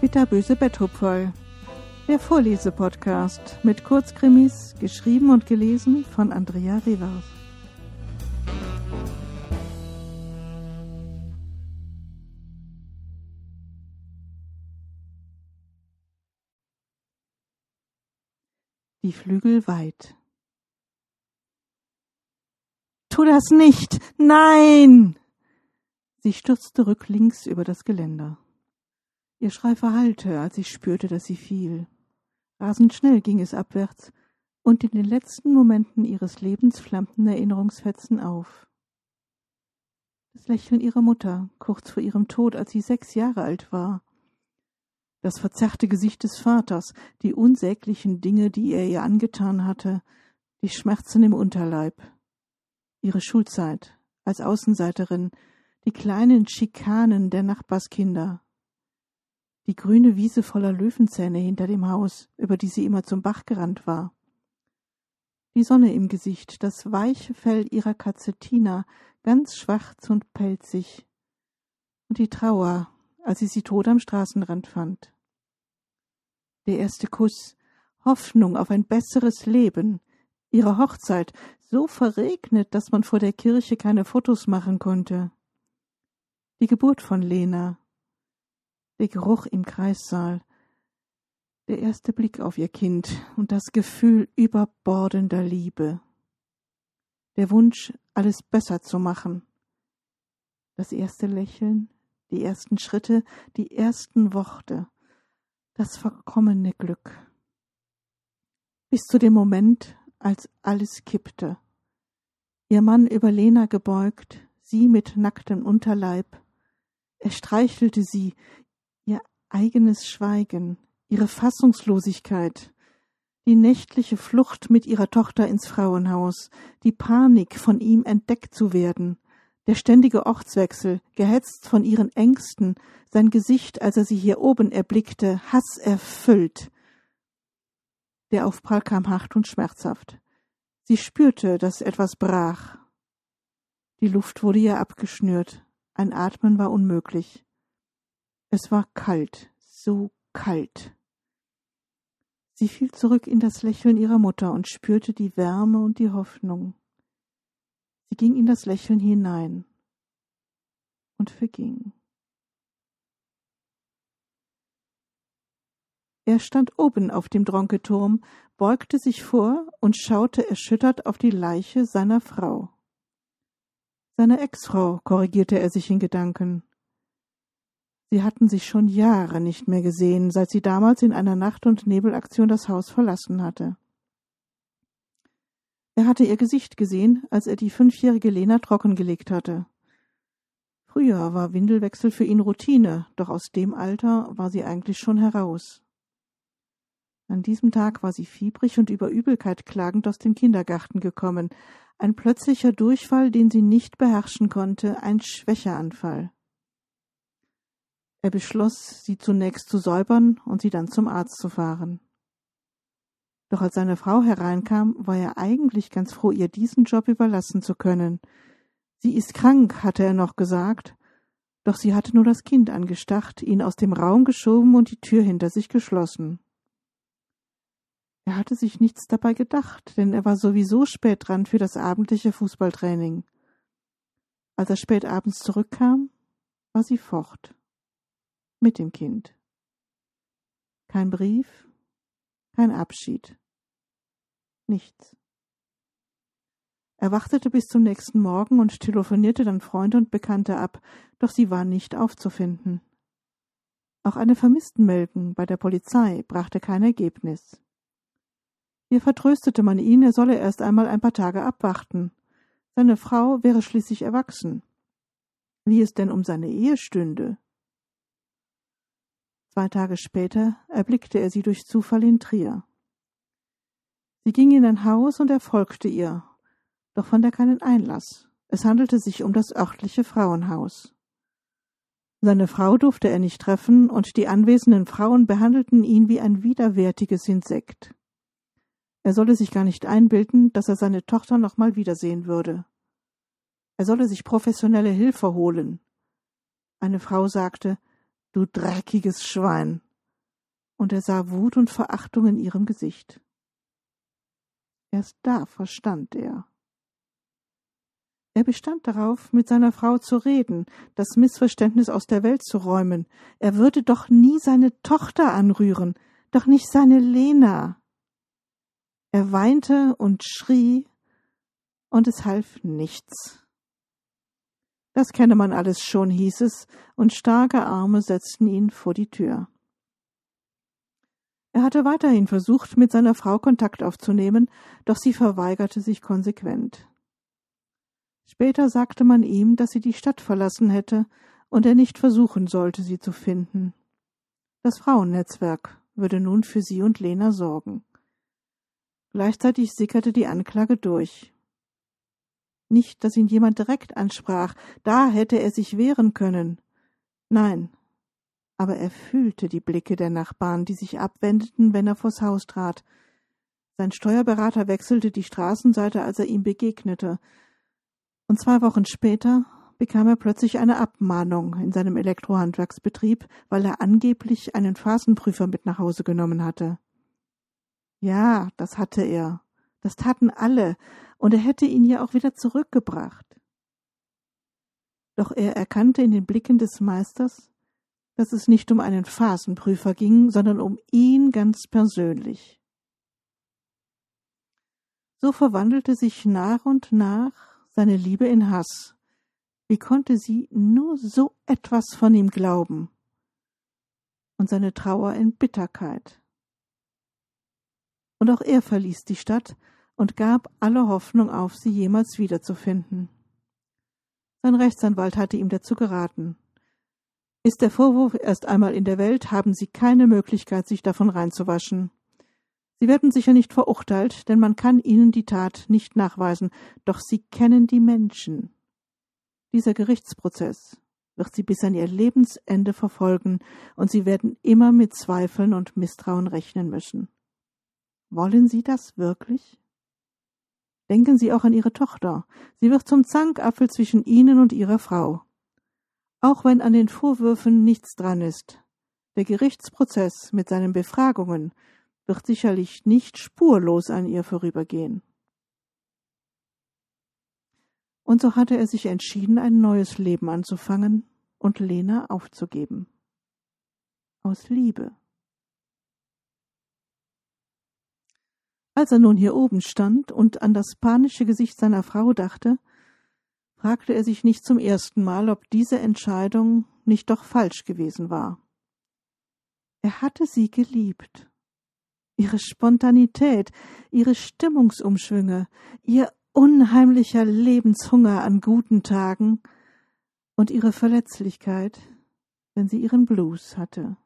Bitterböse Betthupferl. Der Vorlesepodcast mit Kurzkrimis, geschrieben und gelesen von Andrea Rivers. Die Flügel weit. Tu das nicht! Nein! Sie stürzte rücklings über das Geländer. Ihr Schrei verhallte, als ich spürte, dass sie fiel. Rasend schnell ging es abwärts, und in den letzten Momenten ihres Lebens flammten Erinnerungsfetzen auf. Das Lächeln ihrer Mutter, kurz vor ihrem Tod, als sie sechs Jahre alt war. Das verzerrte Gesicht des Vaters, die unsäglichen Dinge, die er ihr angetan hatte, die Schmerzen im Unterleib. Ihre Schulzeit als Außenseiterin, die kleinen Schikanen der Nachbarskinder, die grüne Wiese voller Löwenzähne hinter dem Haus, über die sie immer zum Bach gerannt war. Die Sonne im Gesicht, das weiche Fell ihrer Katze Tina, ganz schwarz und pelzig. Und die Trauer, als sie sie tot am Straßenrand fand. Der erste Kuss, Hoffnung auf ein besseres Leben, ihre Hochzeit, so verregnet, dass man vor der Kirche keine Fotos machen konnte. Die Geburt von Lena, der Geruch im Kreissaal, der erste Blick auf ihr Kind und das Gefühl überbordender Liebe, der Wunsch, alles besser zu machen, das erste Lächeln, die ersten Schritte, die ersten Worte, das vollkommene Glück. Bis zu dem Moment, als alles kippte. Ihr Mann über Lena gebeugt, sie mit nacktem Unterleib. Er streichelte sie, eigenes Schweigen, ihre Fassungslosigkeit, die nächtliche Flucht mit ihrer Tochter ins Frauenhaus, die Panik, von ihm entdeckt zu werden, der ständige Ortswechsel, gehetzt von ihren Ängsten, sein Gesicht, als er sie hier oben erblickte, hasserfüllt. Der Aufprall kam hart und schmerzhaft. Sie spürte, dass etwas brach. Die Luft wurde ihr abgeschnürt, ein Atmen war unmöglich. Es war kalt, so kalt. Sie fiel zurück in das Lächeln ihrer Mutter und spürte die Wärme und die Hoffnung. Sie ging in das Lächeln hinein und verging. Er stand oben auf dem Dronketurm, beugte sich vor und schaute erschüttert auf die Leiche seiner Frau. Seine Ex-Frau, korrigierte er sich in Gedanken. Sie hatten sich schon Jahre nicht mehr gesehen, seit sie damals in einer Nacht- und Nebelaktion das Haus verlassen hatte. Er hatte ihr Gesicht gesehen, als er die fünfjährige Lena trockengelegt hatte. Früher war Windelwechsel für ihn Routine, doch aus dem Alter war sie eigentlich schon heraus. An diesem Tag war sie fiebrig und über Übelkeit klagend aus dem Kindergarten gekommen, ein plötzlicher Durchfall, den sie nicht beherrschen konnte, ein Schwächeanfall. Er beschloss, sie zunächst zu säubern und sie dann zum Arzt zu fahren. Doch als seine Frau hereinkam, war er eigentlich ganz froh, ihr diesen Job überlassen zu können. Sie ist krank, hatte er noch gesagt, doch sie hatte nur das Kind angestacht, ihn aus dem Raum geschoben und die Tür hinter sich geschlossen. Er hatte sich nichts dabei gedacht, denn er war sowieso spät dran für das abendliche Fußballtraining. Als er spät abends zurückkam, war sie fort mit dem Kind. Kein Brief, kein Abschied. Nichts. Er wartete bis zum nächsten Morgen und telefonierte dann Freunde und Bekannte ab, doch sie waren nicht aufzufinden. Auch eine Vermisstenmeldung bei der Polizei brachte kein Ergebnis. Hier vertröstete man ihn, er solle erst einmal ein paar Tage abwarten. Seine Frau wäre schließlich erwachsen. Wie es denn um seine Ehe stünde, Zwei Tage später erblickte er sie durch Zufall in Trier. Sie ging in ein Haus und er folgte ihr, doch fand er keinen Einlass. Es handelte sich um das örtliche Frauenhaus. Seine Frau durfte er nicht treffen, und die anwesenden Frauen behandelten ihn wie ein widerwärtiges Insekt. Er solle sich gar nicht einbilden, dass er seine Tochter noch mal wiedersehen würde. Er solle sich professionelle Hilfe holen. Eine Frau sagte, Du dreckiges Schwein. Und er sah Wut und Verachtung in ihrem Gesicht. Erst da verstand er. Er bestand darauf, mit seiner Frau zu reden, das Missverständnis aus der Welt zu räumen. Er würde doch nie seine Tochter anrühren, doch nicht seine Lena. Er weinte und schrie, und es half nichts. Das kenne man alles schon, hieß es, und starke Arme setzten ihn vor die Tür. Er hatte weiterhin versucht, mit seiner Frau Kontakt aufzunehmen, doch sie verweigerte sich konsequent. Später sagte man ihm, dass sie die Stadt verlassen hätte und er nicht versuchen sollte, sie zu finden. Das Frauennetzwerk würde nun für sie und Lena sorgen. Gleichzeitig sickerte die Anklage durch. Nicht, dass ihn jemand direkt ansprach, da hätte er sich wehren können. Nein, aber er fühlte die Blicke der Nachbarn, die sich abwendeten, wenn er vors Haus trat. Sein Steuerberater wechselte die Straßenseite, als er ihm begegnete, und zwei Wochen später bekam er plötzlich eine Abmahnung in seinem Elektrohandwerksbetrieb, weil er angeblich einen Phasenprüfer mit nach Hause genommen hatte. Ja, das hatte er. Das taten alle, und er hätte ihn ja auch wieder zurückgebracht. Doch er erkannte in den Blicken des Meisters, dass es nicht um einen Phasenprüfer ging, sondern um ihn ganz persönlich. So verwandelte sich nach und nach seine Liebe in Hass. Wie konnte sie nur so etwas von ihm glauben? Und seine Trauer in Bitterkeit. Und auch er verließ die Stadt und gab alle Hoffnung auf, sie jemals wiederzufinden. Sein Rechtsanwalt hatte ihm dazu geraten. Ist der Vorwurf erst einmal in der Welt, haben Sie keine Möglichkeit, sich davon reinzuwaschen. Sie werden sicher nicht verurteilt, denn man kann ihnen die Tat nicht nachweisen, doch sie kennen die Menschen. Dieser Gerichtsprozess wird sie bis an ihr Lebensende verfolgen, und sie werden immer mit Zweifeln und Misstrauen rechnen müssen. Wollen Sie das wirklich? Denken Sie auch an Ihre Tochter. Sie wird zum Zankapfel zwischen Ihnen und Ihrer Frau. Auch wenn an den Vorwürfen nichts dran ist. Der Gerichtsprozess mit seinen Befragungen wird sicherlich nicht spurlos an ihr vorübergehen. Und so hatte er sich entschieden, ein neues Leben anzufangen und Lena aufzugeben. Aus Liebe. Als er nun hier oben stand und an das panische Gesicht seiner Frau dachte, fragte er sich nicht zum ersten Mal, ob diese Entscheidung nicht doch falsch gewesen war. Er hatte sie geliebt ihre Spontanität, ihre Stimmungsumschwünge, ihr unheimlicher Lebenshunger an guten Tagen und ihre Verletzlichkeit, wenn sie ihren Blues hatte.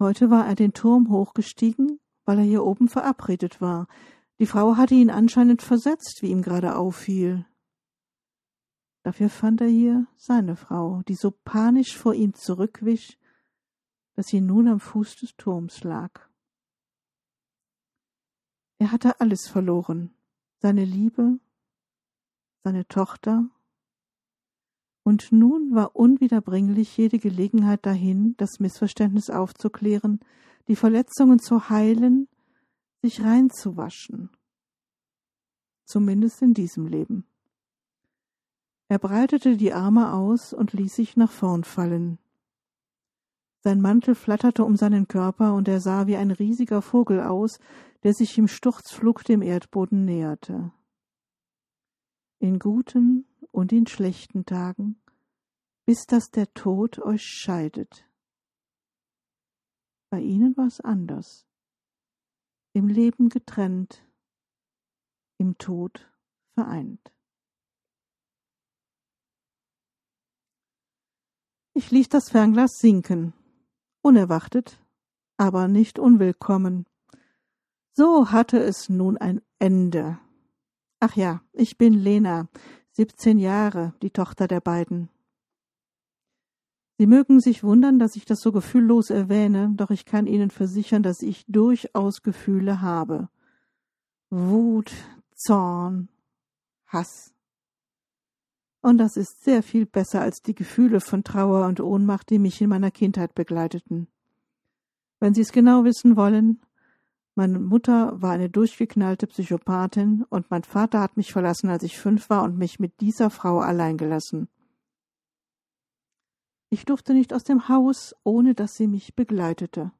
Heute war er den Turm hochgestiegen, weil er hier oben verabredet war. Die Frau hatte ihn anscheinend versetzt, wie ihm gerade auffiel. Dafür fand er hier seine Frau, die so panisch vor ihm zurückwich, dass sie nun am Fuß des Turms lag. Er hatte alles verloren, seine Liebe, seine Tochter, und nun war unwiederbringlich jede Gelegenheit dahin, das Missverständnis aufzuklären, die Verletzungen zu heilen, sich reinzuwaschen. Zumindest in diesem Leben. Er breitete die Arme aus und ließ sich nach vorn fallen, sein Mantel flatterte um seinen Körper, und er sah wie ein riesiger Vogel aus, der sich im Sturzflug dem Erdboden näherte. In guten und in schlechten Tagen, bis dass der Tod euch scheidet. Bei ihnen war es anders. Im Leben getrennt, im Tod vereint. Ich ließ das Fernglas sinken unerwartet, aber nicht unwillkommen. So hatte es nun ein Ende. Ach ja, ich bin Lena, siebzehn Jahre, die Tochter der beiden. Sie mögen sich wundern, dass ich das so gefühllos erwähne, doch ich kann Ihnen versichern, dass ich durchaus Gefühle habe. Wut, Zorn, Hass. Und das ist sehr viel besser als die Gefühle von Trauer und Ohnmacht, die mich in meiner Kindheit begleiteten. Wenn Sie es genau wissen wollen, meine Mutter war eine durchgeknallte Psychopathin und mein Vater hat mich verlassen, als ich fünf war und mich mit dieser Frau allein gelassen. Ich durfte nicht aus dem Haus, ohne dass sie mich begleitete.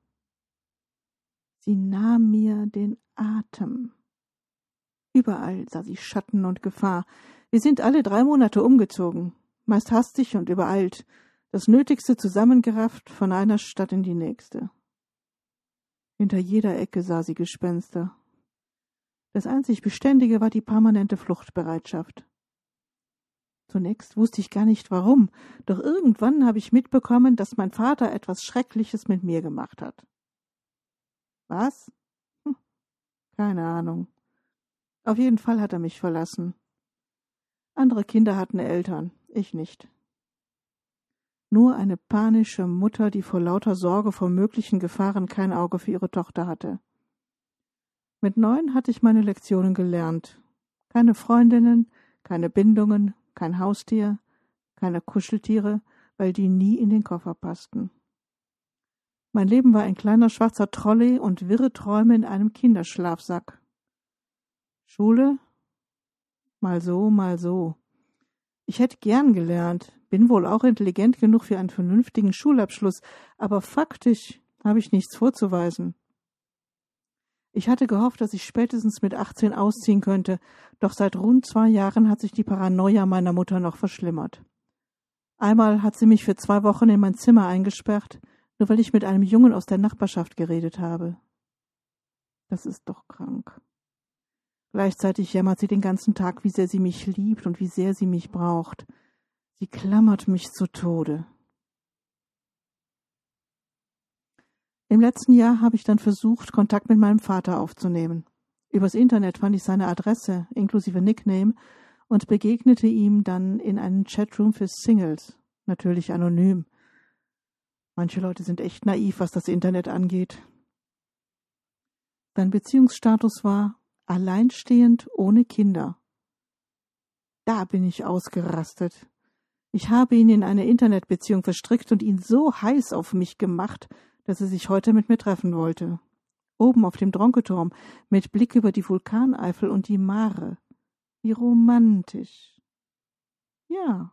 Sie nahm mir den Atem. Überall sah sie Schatten und Gefahr. Wir sind alle drei Monate umgezogen, meist hastig und übereilt, das Nötigste zusammengerafft von einer Stadt in die nächste. Hinter jeder Ecke sah sie Gespenster. Das einzig Beständige war die permanente Fluchtbereitschaft. Zunächst wusste ich gar nicht warum, doch irgendwann habe ich mitbekommen, dass mein Vater etwas Schreckliches mit mir gemacht hat. Was? Hm, keine Ahnung. Auf jeden Fall hat er mich verlassen. Andere Kinder hatten Eltern, ich nicht. Nur eine panische Mutter, die vor lauter Sorge vor möglichen Gefahren kein Auge für ihre Tochter hatte. Mit neun hatte ich meine Lektionen gelernt. Keine Freundinnen, keine Bindungen, kein Haustier, keine Kuscheltiere, weil die nie in den Koffer passten. Mein Leben war ein kleiner schwarzer Trolley und wirre Träume in einem Kinderschlafsack. Schule? Mal so, mal so. Ich hätte gern gelernt, bin wohl auch intelligent genug für einen vernünftigen Schulabschluss, aber faktisch habe ich nichts vorzuweisen. Ich hatte gehofft, dass ich spätestens mit 18 ausziehen könnte, doch seit rund zwei Jahren hat sich die Paranoia meiner Mutter noch verschlimmert. Einmal hat sie mich für zwei Wochen in mein Zimmer eingesperrt, nur weil ich mit einem Jungen aus der Nachbarschaft geredet habe. Das ist doch krank. Gleichzeitig jammert sie den ganzen Tag, wie sehr sie mich liebt und wie sehr sie mich braucht. Sie klammert mich zu Tode. Im letzten Jahr habe ich dann versucht, Kontakt mit meinem Vater aufzunehmen. Übers Internet fand ich seine Adresse inklusive Nickname und begegnete ihm dann in einem Chatroom für Singles, natürlich anonym. Manche Leute sind echt naiv, was das Internet angeht. Sein Beziehungsstatus war alleinstehend ohne Kinder. Da bin ich ausgerastet. Ich habe ihn in eine Internetbeziehung verstrickt und ihn so heiß auf mich gemacht, dass er sich heute mit mir treffen wollte. Oben auf dem Dronketurm, mit Blick über die Vulkaneifel und die Mare. Wie romantisch. Ja,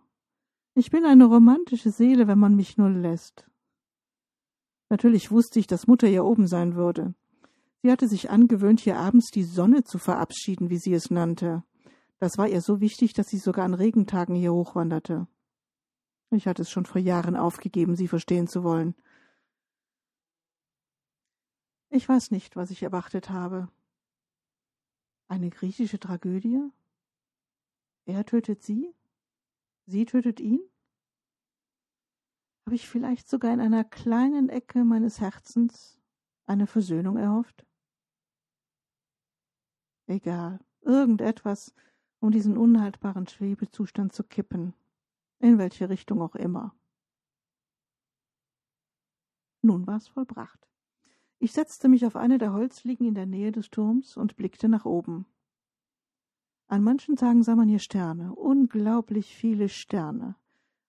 ich bin eine romantische Seele, wenn man mich nur lässt. Natürlich wusste ich, dass Mutter hier oben sein würde. Sie hatte sich angewöhnt, hier abends die Sonne zu verabschieden, wie sie es nannte. Das war ihr so wichtig, dass sie sogar an Regentagen hier hochwanderte. Ich hatte es schon vor Jahren aufgegeben, sie verstehen zu wollen. Ich weiß nicht, was ich erwartet habe. Eine griechische Tragödie? Er tötet sie? Sie tötet ihn? Habe ich vielleicht sogar in einer kleinen Ecke meines Herzens eine Versöhnung erhofft? Egal, irgendetwas, um diesen unhaltbaren Schwebezustand zu kippen, in welche Richtung auch immer. Nun war es vollbracht. Ich setzte mich auf eine der Holzliegen in der Nähe des Turms und blickte nach oben. An manchen Tagen sah man hier Sterne, unglaublich viele Sterne,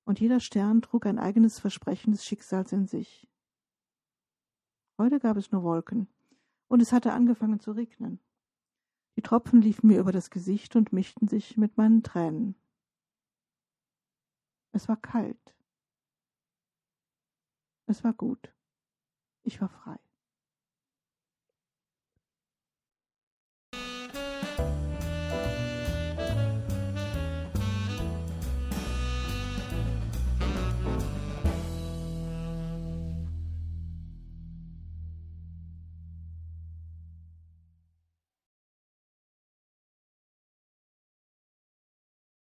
und jeder Stern trug ein eigenes Versprechen des Schicksals in sich. Heute gab es nur Wolken, und es hatte angefangen zu regnen. Die Tropfen liefen mir über das Gesicht und mischten sich mit meinen Tränen. Es war kalt. Es war gut. Ich war frei.